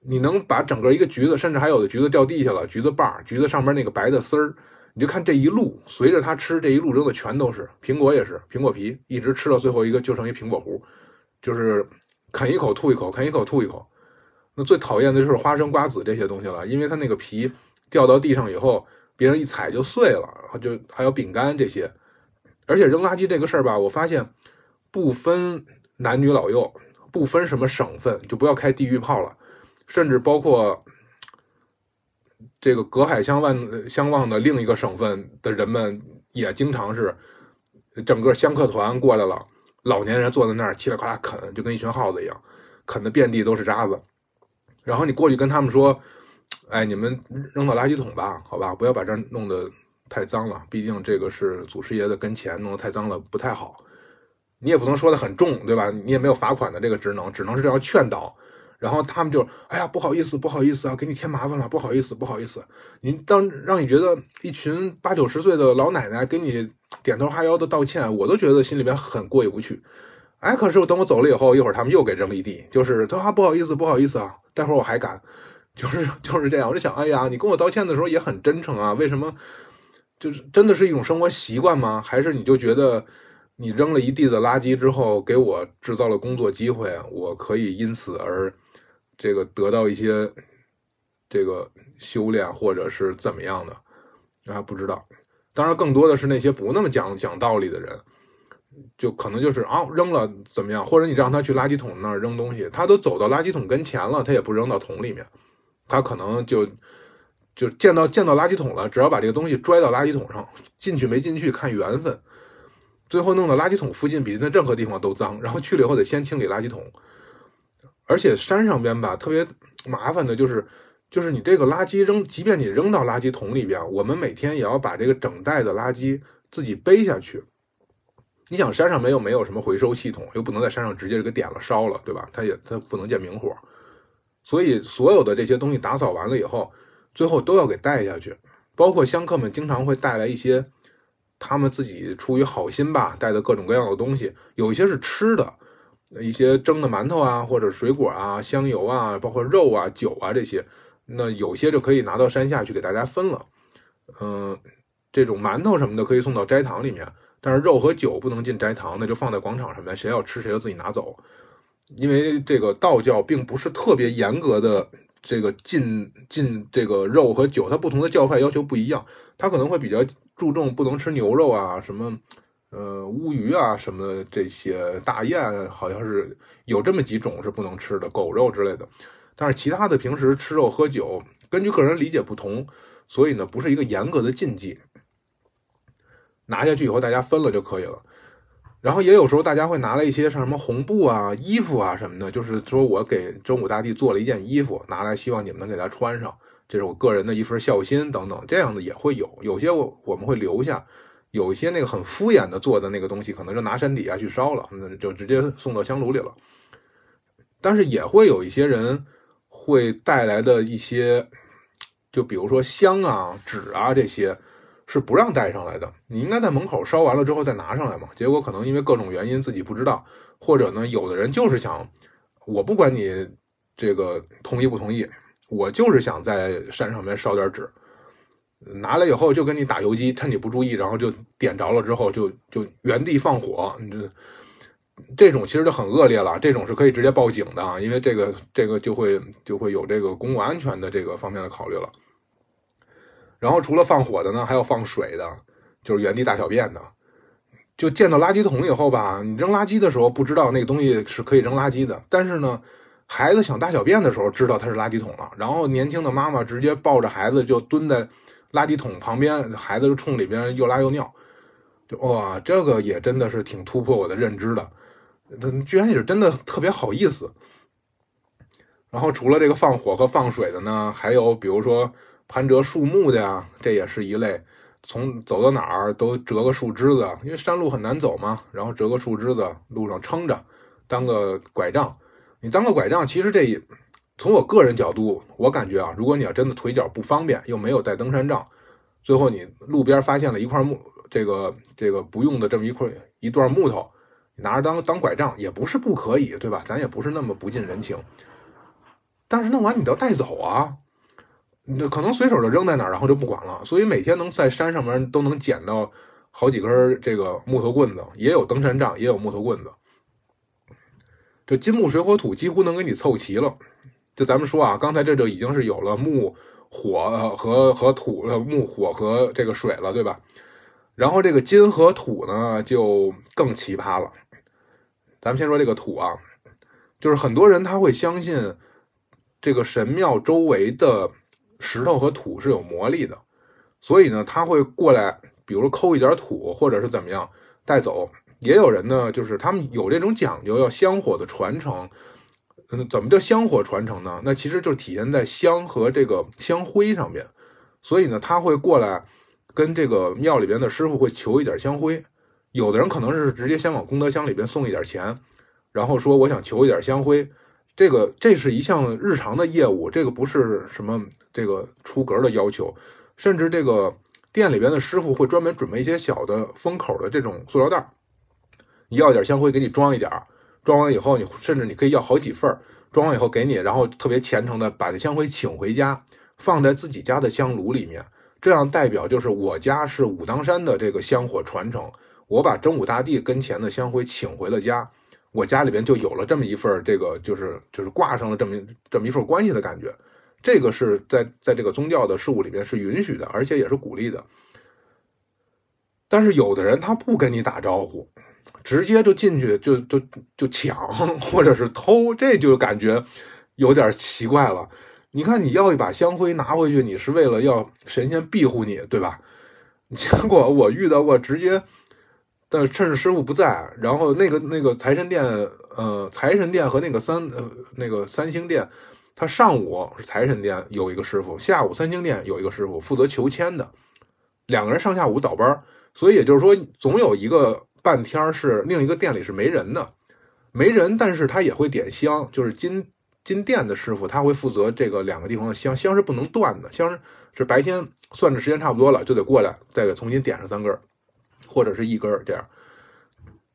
你能把整个一个橘子，甚至还有的橘子掉地下了，橘子瓣橘子上面那个白的丝儿，你就看这一路，随着他吃这一路扔的全都是苹果，也是苹果皮，一直吃到最后一个就剩一苹果核，就是啃一口吐一口，啃一口吐一口。那最讨厌的就是花生、瓜子这些东西了，因为它那个皮。掉到地上以后，别人一踩就碎了，然后就还有饼干这些。而且扔垃圾这个事儿吧，我发现不分男女老幼，不分什么省份，就不要开地域炮了。甚至包括这个隔海相望相望的另一个省份的人们，也经常是整个香客团过来了，老年人坐在那儿嘁哩喀啦啃，就跟一群耗子一样，啃的遍地都是渣子。然后你过去跟他们说。哎，你们扔到垃圾桶吧，好吧，不要把这弄得太脏了。毕竟这个是祖师爷的跟前，弄得太脏了不太好。你也不能说的很重，对吧？你也没有罚款的这个职能，只能是这样劝导。然后他们就，哎呀，不好意思，不好意思啊，给你添麻烦了，不好意思，不好意思。你当让你觉得一群八九十岁的老奶奶给你点头哈腰的道歉，我都觉得心里边很过意不去。哎，可是我等我走了以后，一会儿他们又给扔了一地，就是他说不好意思，不好意思啊，待会儿我还敢。就是 就是这样，我就想，哎呀，你跟我道歉的时候也很真诚啊，为什么？就是真的是一种生活习惯吗？还是你就觉得你扔了一地的垃圾之后，给我制造了工作机会，我可以因此而这个得到一些这个修炼，或者是怎么样的啊？不知道。当然，更多的是那些不那么讲讲道理的人，就可能就是啊，扔了怎么样？或者你让他去垃圾桶那儿扔东西，他都走到垃圾桶跟前了，他也不扔到桶里面。他可能就就见到见到垃圾桶了，只要把这个东西拽到垃圾桶上，进去没进去看缘分。最后弄到垃圾桶附近，比那任何地方都脏。然后去了以后得先清理垃圾桶，而且山上边吧特别麻烦的就是，就是你这个垃圾扔，即便你扔到垃圾桶里边，我们每天也要把这个整袋的垃圾自己背下去。你想山上没有没有什么回收系统，又不能在山上直接给点了烧了，对吧？它也它不能见明火。所以，所有的这些东西打扫完了以后，最后都要给带下去。包括香客们经常会带来一些他们自己出于好心吧带的各种各样的东西，有一些是吃的，一些蒸的馒头啊，或者水果啊、香油啊，包括肉啊、酒啊这些。那有些就可以拿到山下去给大家分了。嗯，这种馒头什么的可以送到斋堂里面，但是肉和酒不能进斋堂，那就放在广场上面，谁要吃谁就自己拿走。因为这个道教并不是特别严格的，这个禁禁这个肉和酒，它不同的教派要求不一样，它可能会比较注重不能吃牛肉啊，什么呃乌鱼啊，什么这些大雁，好像是有这么几种是不能吃的，狗肉之类的。但是其他的平时吃肉喝酒，根据个人理解不同，所以呢不是一个严格的禁忌。拿下去以后大家分了就可以了。然后也有时候大家会拿了一些像什么红布啊、衣服啊什么的，就是说我给真武大帝做了一件衣服，拿来希望你们能给他穿上。这是我个人的一份孝心等等，这样的也会有。有些我我们会留下，有一些那个很敷衍的做的那个东西，可能就拿山底下去烧了，那就直接送到香炉里了。但是也会有一些人会带来的一些，就比如说香啊、纸啊这些，是不让带上来的。你应该在门口烧完了之后再拿上来嘛。结果可能因为各种原因自己不知道，或者呢，有的人就是想，我不管你这个同意不同意，我就是想在山上面烧点纸，拿来以后就跟你打游击，趁你不注意，然后就点着了之后就就原地放火，你这。这种其实就很恶劣了，这种是可以直接报警的啊，因为这个这个就会就会有这个公共安全的这个方面的考虑了。然后除了放火的呢，还有放水的，就是原地大小便的。就见到垃圾桶以后吧，你扔垃圾的时候不知道那个东西是可以扔垃圾的，但是呢，孩子想大小便的时候知道它是垃圾桶了，然后年轻的妈妈直接抱着孩子就蹲在垃圾桶旁边，孩子就冲里边又拉又尿，就哇，这个也真的是挺突破我的认知的。他居然也是真的特别好意思。然后除了这个放火和放水的呢，还有比如说攀折树木的呀，这也是一类。从走到哪儿都折个树枝子，因为山路很难走嘛，然后折个树枝子路上撑着，当个拐杖。你当个拐杖，其实这从我个人角度，我感觉啊，如果你要真的腿脚不方便，又没有带登山杖，最后你路边发现了一块木，这个这个不用的这么一块一段木头。你拿着当当拐杖也不是不可以，对吧？咱也不是那么不近人情。但是弄完你都要带走啊，可能随手就扔在那儿，然后就不管了。所以每天能在山上面都能捡到好几根这个木头棍子，也有登山杖，也有木头棍子。这金木水火土几乎能给你凑齐了。就咱们说啊，刚才这就已经是有了木、火和和土了，木、火和这个水了，对吧？然后这个金和土呢，就更奇葩了。咱们先说这个土啊，就是很多人他会相信这个神庙周围的石头和土是有魔力的，所以呢，他会过来，比如抠一点土，或者是怎么样带走。也有人呢，就是他们有这种讲究，要香火的传承。嗯，怎么叫香火传承呢？那其实就体现在香和这个香灰上面。所以呢，他会过来跟这个庙里边的师傅会求一点香灰。有的人可能是直接先往功德箱里边送一点钱，然后说我想求一点香灰，这个这是一项日常的业务，这个不是什么这个出格的要求，甚至这个店里边的师傅会专门准备一些小的封口的这种塑料袋，你要点香灰给你装一点，装完以后你甚至你可以要好几份，装完以后给你，然后特别虔诚的把这香灰请回家，放在自己家的香炉里面，这样代表就是我家是武当山的这个香火传承。我把真武大帝跟前的香灰请回了家，我家里边就有了这么一份这个，就是就是挂上了这么这么一份关系的感觉。这个是在在这个宗教的事物里边是允许的，而且也是鼓励的。但是有的人他不跟你打招呼，直接就进去就就就抢或者是偷，这就感觉有点奇怪了。你看你要一把香灰拿回去，你是为了要神仙庇护你，对吧？结果我遇到过直接。但趁着师傅不在，然后那个那个财神殿，呃，财神殿和那个三呃那个三星殿，他上午是财神殿有一个师傅，下午三星殿有一个师傅负责求签的，两个人上下午倒班，所以也就是说，总有一个半天是另一个店里是没人的，没人，但是他也会点香，就是金金殿的师傅他会负责这个两个地方的香，香是不能断的，香是白天算着时间差不多了就得过来再给重新点上三根。或者是一根儿这样，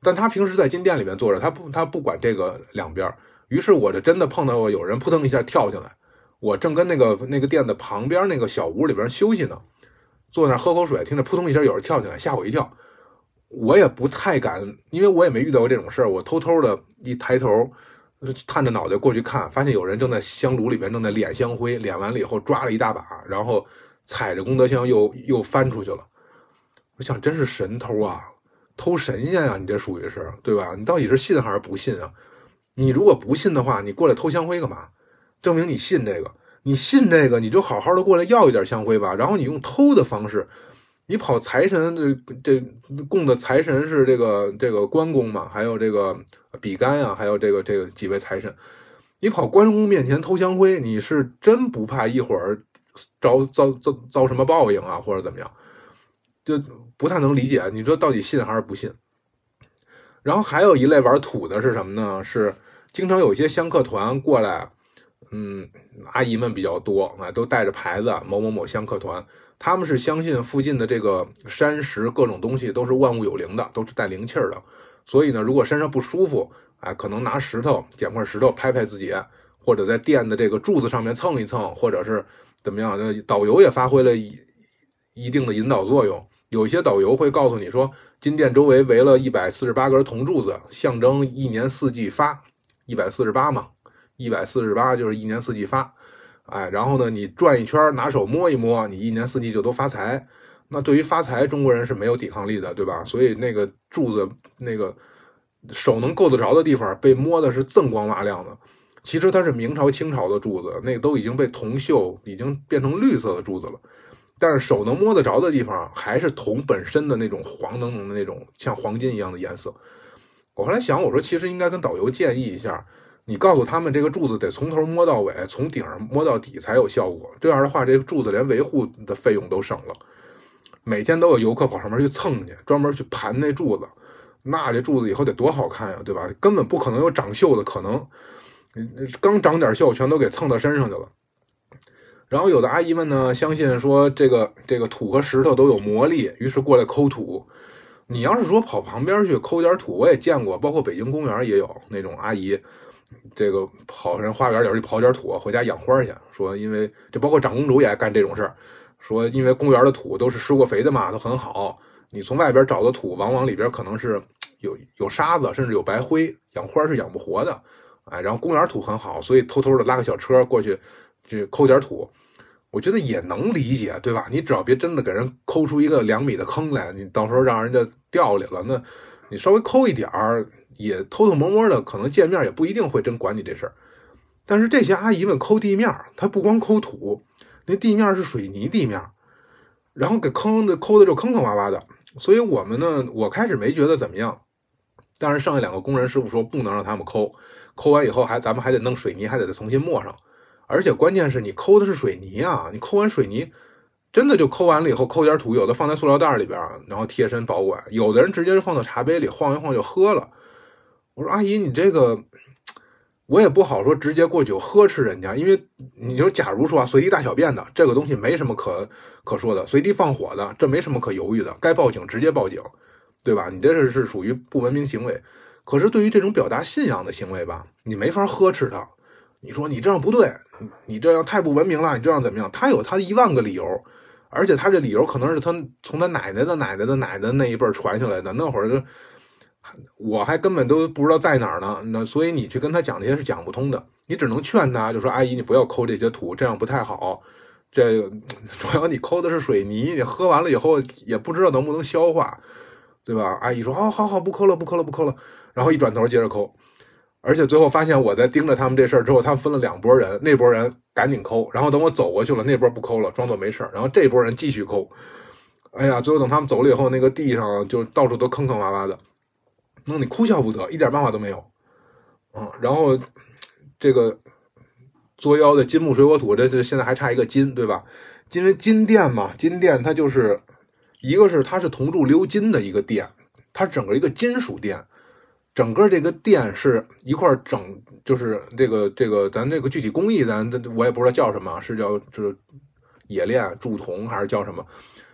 但他平时在金店里面坐着，他不他不管这个两边于是我就真的碰到过有人扑腾一下跳进来，我正跟那个那个店的旁边那个小屋里边休息呢，坐那喝口水，听着扑通一下有人跳进来，吓我一跳。我也不太敢，因为我也没遇到过这种事儿。我偷偷的一抬头，探着脑袋过去看，发现有人正在香炉里边正在敛香灰，敛完了以后抓了一大把，然后踩着功德箱又又翻出去了。我想，真是神偷啊，偷神仙啊！你这属于是对吧？你到底是信还是不信啊？你如果不信的话，你过来偷香灰干嘛？证明你信这个。你信这个，你就好好的过来要一点香灰吧。然后你用偷的方式，你跑财神这这供的财神是这个这个关公嘛？还有这个比干啊，还有这个这个几位财神，你跑关公面前偷香灰，你是真不怕一会儿遭遭遭遭什么报应啊，或者怎么样，就不太能理解。你说到底信还是不信？然后还有一类玩土的是什么呢？是经常有一些香客团过来，嗯，阿姨们比较多啊，都带着牌子某某某香客团，他们是相信附近的这个山石各种东西都是万物有灵的，都是带灵气儿的。所以呢，如果身上不舒服，哎，可能拿石头捡块石头拍拍自己，或者在店的这个柱子上面蹭一蹭，或者是怎么样？导游也发挥了一一定的引导作用。有些导游会告诉你说，金殿周围围了一百四十八根铜柱子，象征一年四季发，一百四十八嘛，一百四十八就是一年四季发，哎，然后呢，你转一圈，拿手摸一摸，你一年四季就都发财。那对于发财，中国人是没有抵抗力的，对吧？所以那个柱子，那个手能够得着的地方，被摸的是锃光瓦亮的。其实它是明朝、清朝的柱子，那都已经被铜锈，已经变成绿色的柱子了。但是手能摸得着的地方，还是铜本身的那种黄澄澄的那种像黄金一样的颜色。我后来想，我说其实应该跟导游建议一下，你告诉他们这个柱子得从头摸到尾，从顶上摸到底才有效果。这样的话，这个柱子连维护的费用都省了。每天都有游客跑上面去蹭去，专门去盘那柱子，那这柱子以后得多好看呀，对吧？根本不可能有长锈的可能，刚长点锈，全都给蹭到身上去了。然后有的阿姨们呢，相信说这个这个土和石头都有魔力，于是过来抠土。你要是说跑旁边去抠点土，我也见过，包括北京公园也有那种阿姨，这个跑人花园里去刨点土，回家养花去。说因为这包括长公主也爱干这种事儿，说因为公园的土都是施过肥的嘛，都很好。你从外边找的土，往往里边可能是有有沙子，甚至有白灰，养花是养不活的。哎，然后公园土很好，所以偷偷的拉个小车过去去抠点土。我觉得也能理解，对吧？你只要别真的给人抠出一个两米的坑来，你到时候让人家掉里了，那你稍微抠一点儿，也偷偷摸摸的，可能见面也不一定会真管你这事儿。但是这些阿姨们抠地面，她不光抠土，那地面是水泥地面，然后给坑的抠的就坑坑洼洼的。所以我们呢，我开始没觉得怎么样，但是剩下两个工人师傅说不能让他们抠，抠完以后还咱们还得弄水泥，还得再重新抹上。而且关键是你抠的是水泥啊！你抠完水泥，真的就抠完了以后，抠点土，有的放在塑料袋里边，然后贴身保管；有的人直接就放到茶杯里，晃一晃就喝了。我说阿姨，你这个我也不好说，直接过去呵斥人家，因为你说，假如说啊，随地大小便的这个东西没什么可可说的，随地放火的这没什么可犹豫的，该报警直接报警，对吧？你这是是属于不文明行为。可是对于这种表达信仰的行为吧，你没法呵斥他。你说你这样不对，你这样太不文明了，你这样怎么样？他有他一万个理由，而且他这理由可能是他从他奶奶的奶奶的奶奶那一辈传下来的。那会儿我还根本都不知道在哪儿呢。那所以你去跟他讲这些是讲不通的，你只能劝他，就说阿姨你不要抠这些土，这样不太好。这 主要你抠的是水泥，你喝完了以后也不知道能不能消化，对吧？阿姨说好好好，不抠了，不抠了，不抠了。然后一转头接着抠。而且最后发现我在盯着他们这事儿之后，他们分了两拨人，那拨人赶紧抠，然后等我走过去了，那拨不抠了，装作没事儿，然后这拨人继续抠。哎呀，最后等他们走了以后，那个地上就到处都坑坑洼洼的，弄你哭笑不得，一点办法都没有。嗯，然后这个作妖的金木水火土，这这现在还差一个金，对吧？因为金殿嘛，金殿它就是一个是它是铜铸鎏金的一个殿，它整个一个金属殿。整个这个店是一块整，就是这个这个咱这个具体工艺，咱我也不知道叫什么，是叫就是冶炼铸铜还是叫什么？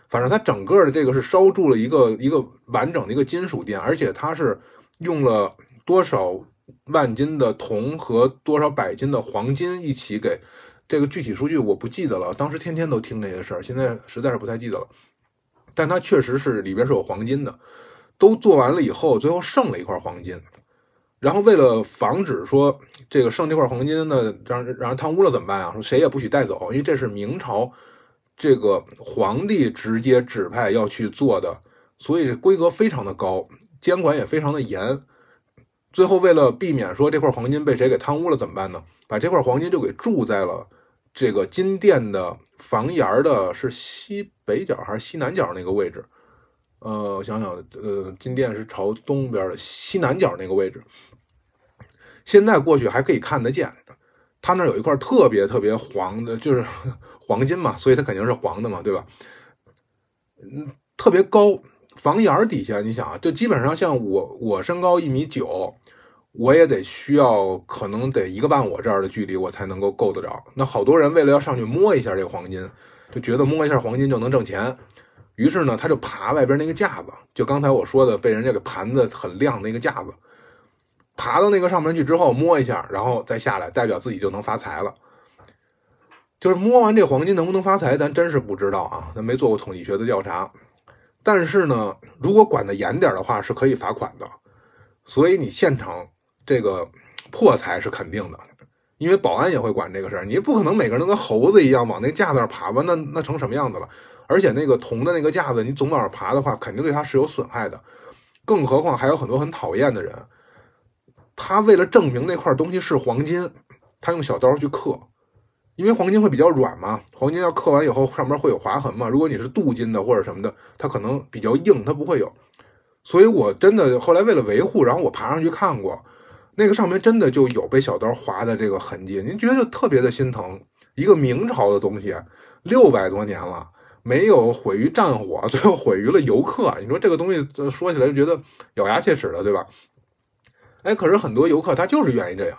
反正它整个的这个是烧铸了一个一个完整的一个金属店，而且它是用了多少万斤的铜和多少百斤的黄金一起给这个具体数据我不记得了，当时天天都听这些事儿，现在实在是不太记得了，但它确实是里边是有黄金的。都做完了以后，最后剩了一块黄金，然后为了防止说这个剩这块黄金呢，让让人贪污了怎么办啊？说谁也不许带走，因为这是明朝这个皇帝直接指派要去做的，所以规格非常的高，监管也非常的严。最后为了避免说这块黄金被谁给贪污了怎么办呢？把这块黄金就给铸在了这个金殿的房檐的是西北角还是西南角那个位置。呃，我想想，呃，金店是朝东边的西南角那个位置。现在过去还可以看得见，他那有一块特别特别黄的，就是 黄金嘛，所以它肯定是黄的嘛，对吧？嗯，特别高，房檐底下，你想啊，就基本上像我，我身高一米九，我也得需要可能得一个半我这儿的距离，我才能够够得着。那好多人为了要上去摸一下这个黄金，就觉得摸一下黄金就能挣钱，于是呢，他就爬外边那个架子，就刚才我说的被人家给盘的很亮那个架子。爬到那个上面去之后摸一下，然后再下来，代表自己就能发财了。就是摸完这黄金能不能发财，咱真是不知道啊，咱没做过统计学的调查。但是呢，如果管得严点的话，是可以罚款的。所以你现场这个破财是肯定的，因为保安也会管这个事儿。你不可能每个人都跟猴子一样往那架子上爬吧？那那成什么样子了？而且那个铜的那个架子，你总往上爬的话，肯定对它是有损害的。更何况还有很多很讨厌的人。他为了证明那块东西是黄金，他用小刀去刻，因为黄金会比较软嘛。黄金要刻完以后，上面会有划痕嘛。如果你是镀金的或者什么的，它可能比较硬，它不会有。所以我真的后来为了维护，然后我爬上去看过，那个上面真的就有被小刀划的这个痕迹。您觉得就特别的心疼，一个明朝的东西，六百多年了，没有毁于战火，最后毁于了游客。你说这个东西说起来就觉得咬牙切齿的，对吧？哎，可是很多游客他就是愿意这样，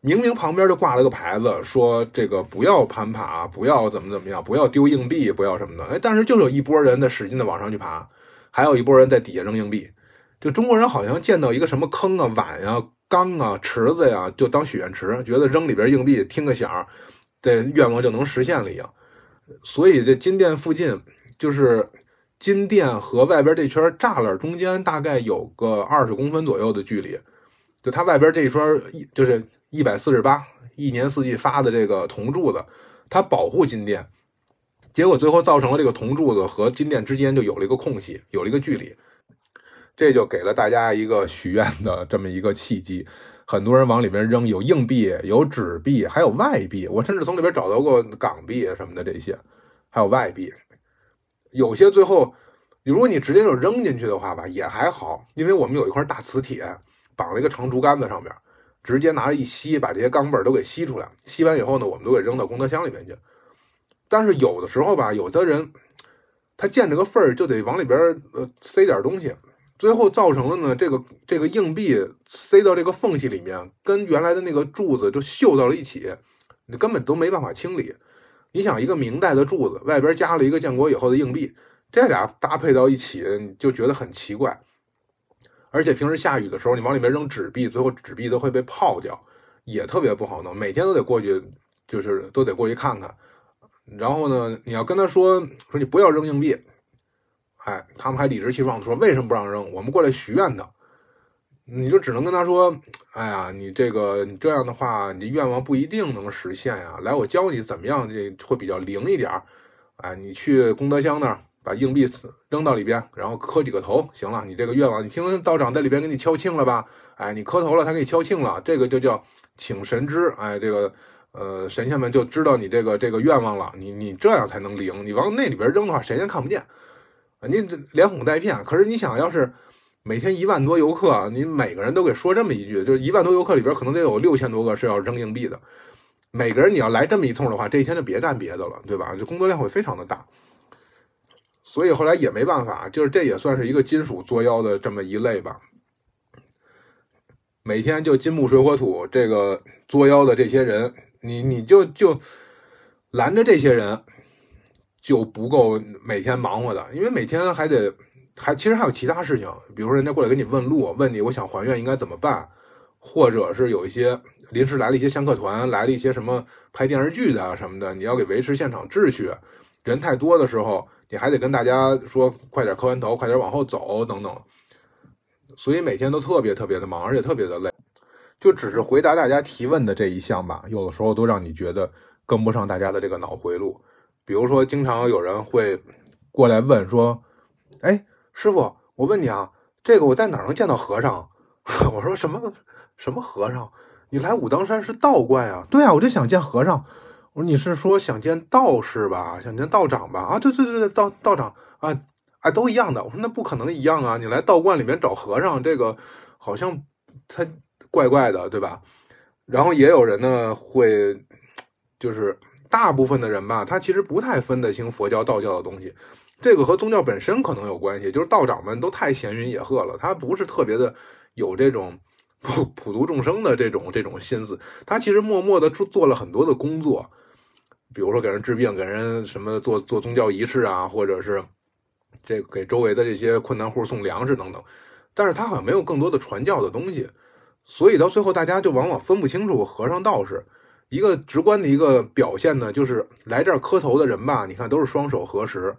明明旁边就挂了个牌子，说这个不要攀爬，不要怎么怎么样，不要丢硬币，不要什么的。哎，但是就有一波人在使劲的往上去爬，还有一波人在底下扔硬币。就中国人好像见到一个什么坑啊、碗呀、缸啊、池子呀，就当许愿池，觉得扔里边硬币听个响，这愿望就能实现了一样。所以这金殿附近，就是金殿和外边这圈栅栏中间，大概有个二十公分左右的距离。就它外边这一圈一就是一百四十八，一年四季发的这个铜柱子，它保护金殿，结果最后造成了这个铜柱子和金殿之间就有了一个空隙，有了一个距离，这就给了大家一个许愿的这么一个契机。很多人往里边扔，有硬币，有纸币，还有外币。我甚至从里边找到过港币什么的这些，还有外币。有些最后，如果你直接就扔进去的话吧，也还好，因为我们有一块大磁铁。绑了一个长竹竿子上面，直接拿着一吸，把这些钢镚都给吸出来。吸完以后呢，我们都给扔到功德箱里面去。但是有的时候吧，有的人他见这个缝儿就得往里边呃塞点东西，最后造成了呢这个这个硬币塞到这个缝隙里面，跟原来的那个柱子就锈到了一起，你根本都没办法清理。你想一个明代的柱子外边加了一个建国以后的硬币，这俩搭配到一起，你就觉得很奇怪。而且平时下雨的时候，你往里面扔纸币，最后纸币都会被泡掉，也特别不好弄。每天都得过去，就是都得过去看看。然后呢，你要跟他说说你不要扔硬币，哎，他们还理直气壮的说为什么不让扔？我们过来许愿的。你就只能跟他说，哎呀，你这个你这样的话，你愿望不一定能实现呀。来，我教你怎么样，这会比较灵一点。哎，你去功德箱那儿。把硬币扔到里边，然后磕几个头，行了，你这个愿望，你听道长在里边给你敲磬了吧？哎，你磕头了，他给你敲磬了，这个就叫请神知。哎，这个呃神仙们就知道你这个这个愿望了，你你这样才能灵。你往那里边扔的话，神仙看不见，啊你连哄带骗。可是你想要是每天一万多游客，你每个人都给说这么一句，就是一万多游客里边可能得有六千多个是要扔硬币的，每个人你要来这么一通的话，这一天就别干别的了，对吧？这工作量会非常的大。所以后来也没办法，就是这也算是一个金属作妖的这么一类吧。每天就金木水火土这个作妖的这些人，你你就就拦着这些人就不够每天忙活的，因为每天还得还其实还有其他事情，比如说人家过来给你问路，问你我想还愿应该怎么办，或者是有一些临时来了一些香客团，来了一些什么拍电视剧的什么的，你要给维持现场秩序，人太多的时候。你还得跟大家说快点磕完头，快点往后走等等，所以每天都特别特别的忙，而且特别的累。就只是回答大家提问的这一项吧，有的时候都让你觉得跟不上大家的这个脑回路。比如说，经常有人会过来问说：“哎，师傅，我问你啊，这个我在哪能见到和尚？” 我说：“什么什么和尚？你来武当山是道观呀？”对啊，我就想见和尚。我说你是说想见道士吧，想见道长吧？啊，对对对对，道道长啊，啊，都一样的。我说那不可能一样啊，你来道观里面找和尚，这个好像他怪怪的，对吧？然后也有人呢会，就是大部分的人吧，他其实不太分得清佛教、道教的东西。这个和宗教本身可能有关系，就是道长们都太闲云野鹤了，他不是特别的有这种普普度众生的这种这种心思，他其实默默的做做了很多的工作，比如说给人治病，给人什么做做宗教仪式啊，或者是这给周围的这些困难户送粮食等等，但是他好像没有更多的传教的东西，所以到最后大家就往往分不清楚和尚道士。一个直观的一个表现呢，就是来这儿磕头的人吧，你看都是双手合十。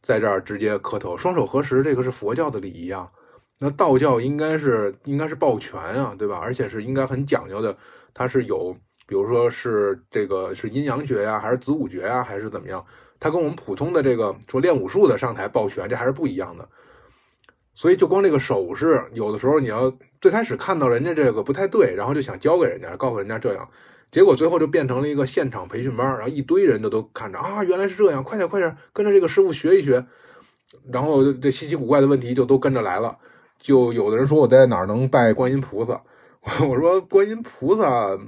在这儿直接磕头，双手合十，这个是佛教的礼仪啊。那道教应该是应该是抱拳啊，对吧？而且是应该很讲究的，它是有，比如说是这个是阴阳诀呀，还是子午诀呀，还是怎么样？它跟我们普通的这个说练武术的上台抱拳，这还是不一样的。所以就光这个手势，有的时候你要最开始看到人家这个不太对，然后就想教给人家，告诉人家这样。结果最后就变成了一个现场培训班，然后一堆人就都看着啊，原来是这样，快点快点跟着这个师傅学一学，然后这稀奇古怪的问题就都跟着来了。就有的人说我在哪儿能拜观音菩萨，我说观音菩萨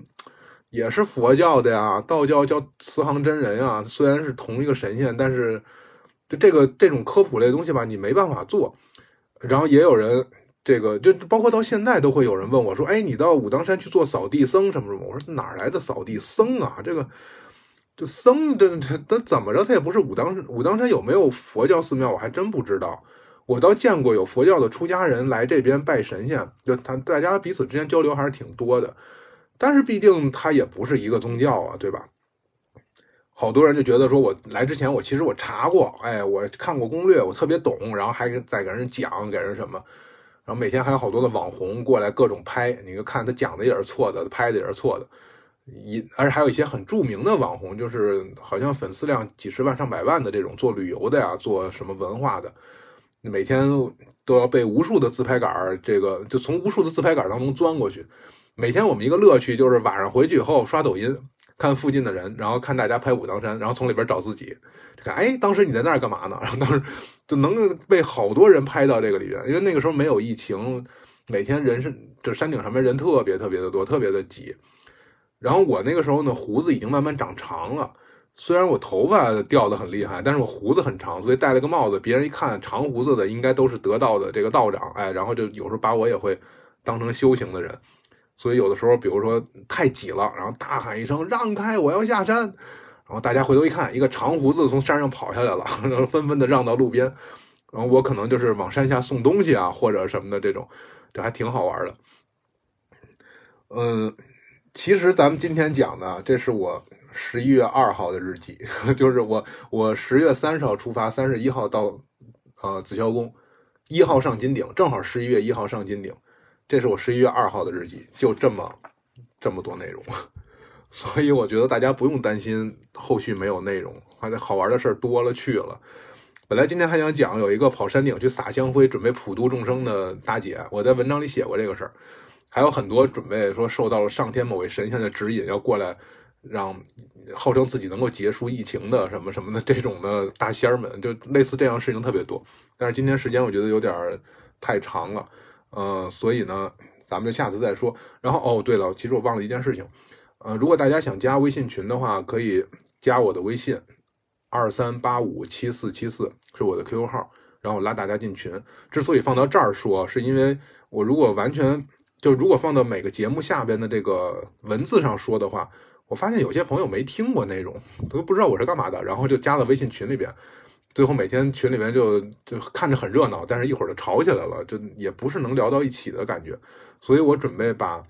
也是佛教的呀，道教叫慈航真人啊，虽然是同一个神仙，但是就这个这种科普类东西吧，你没办法做。然后也有人。这个就包括到现在都会有人问我说：“哎，你到武当山去做扫地僧什么什么？”我说：“哪来的扫地僧啊？这个，这僧这这他怎么着？他也不是武当武当山有没有佛教寺庙？我还真不知道。我倒见过有佛教的出家人来这边拜神仙，就他大家彼此之间交流还是挺多的。但是毕竟他也不是一个宗教啊，对吧？好多人就觉得说我来之前我其实我查过，哎，我看过攻略，我特别懂，然后还在给人讲，给人什么。”然后每天还有好多的网红过来各种拍，你就看他讲的也是错的，拍的也是错的，一而且还有一些很著名的网红，就是好像粉丝量几十万上百万的这种做旅游的呀，做什么文化的，每天都要被无数的自拍杆这个就从无数的自拍杆当中钻过去。每天我们一个乐趣就是晚上回去以后刷抖音，看附近的人，然后看大家拍武当山，然后从里边找自己。看，哎，当时你在那儿干嘛呢？然后当时就能被好多人拍到这个里边，因为那个时候没有疫情，每天人是这山顶上面人特别特别的多，特别的挤。然后我那个时候呢，胡子已经慢慢长长了，虽然我头发掉的很厉害，但是我胡子很长，所以戴了个帽子，别人一看长胡子的应该都是得道的这个道长，哎，然后就有时候把我也会当成修行的人，所以有的时候，比如说太挤了，然后大喊一声让开，我要下山。然后大家回头一看，一个长胡子从山上跑下来了，然后纷纷的让到路边。然后我可能就是往山下送东西啊，或者什么的这种，这还挺好玩的。嗯，其实咱们今天讲的，这是我十一月二号的日记，就是我我十月三十号出发，三十一号到呃紫霄宫，一号上金顶，正好十一月一号上金顶。这是我十一月二号的日记，就这么这么多内容。所以我觉得大家不用担心后续没有内容，还好玩的事儿多了去了。本来今天还想讲有一个跑山顶去撒香灰，准备普度众生的大姐，我在文章里写过这个事儿。还有很多准备说受到了上天某位神仙的指引，要过来让号称自己能够结束疫情的什么什么的这种的大仙儿们，就类似这样事情特别多。但是今天时间我觉得有点太长了，呃，所以呢，咱们就下次再说。然后哦，对了，其实我忘了一件事情。呃，如果大家想加微信群的话，可以加我的微信，二三八五七四七四是我的 QQ 号，然后拉大家进群。之所以放到这儿说，是因为我如果完全就如果放到每个节目下边的这个文字上说的话，我发现有些朋友没听过内容，都不知道我是干嘛的，然后就加了微信群里边，最后每天群里面就就看着很热闹，但是一会儿就吵起来了，就也不是能聊到一起的感觉，所以我准备把。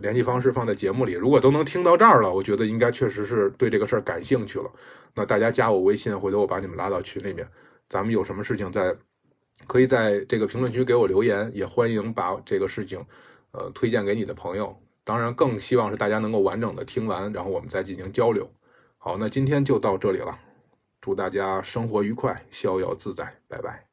联系方式放在节目里，如果都能听到这儿了，我觉得应该确实是对这个事儿感兴趣了。那大家加我微信，回头我把你们拉到群里面，咱们有什么事情在，可以在这个评论区给我留言，也欢迎把这个事情，呃，推荐给你的朋友。当然，更希望是大家能够完整的听完，然后我们再进行交流。好，那今天就到这里了，祝大家生活愉快，逍遥自在，拜拜。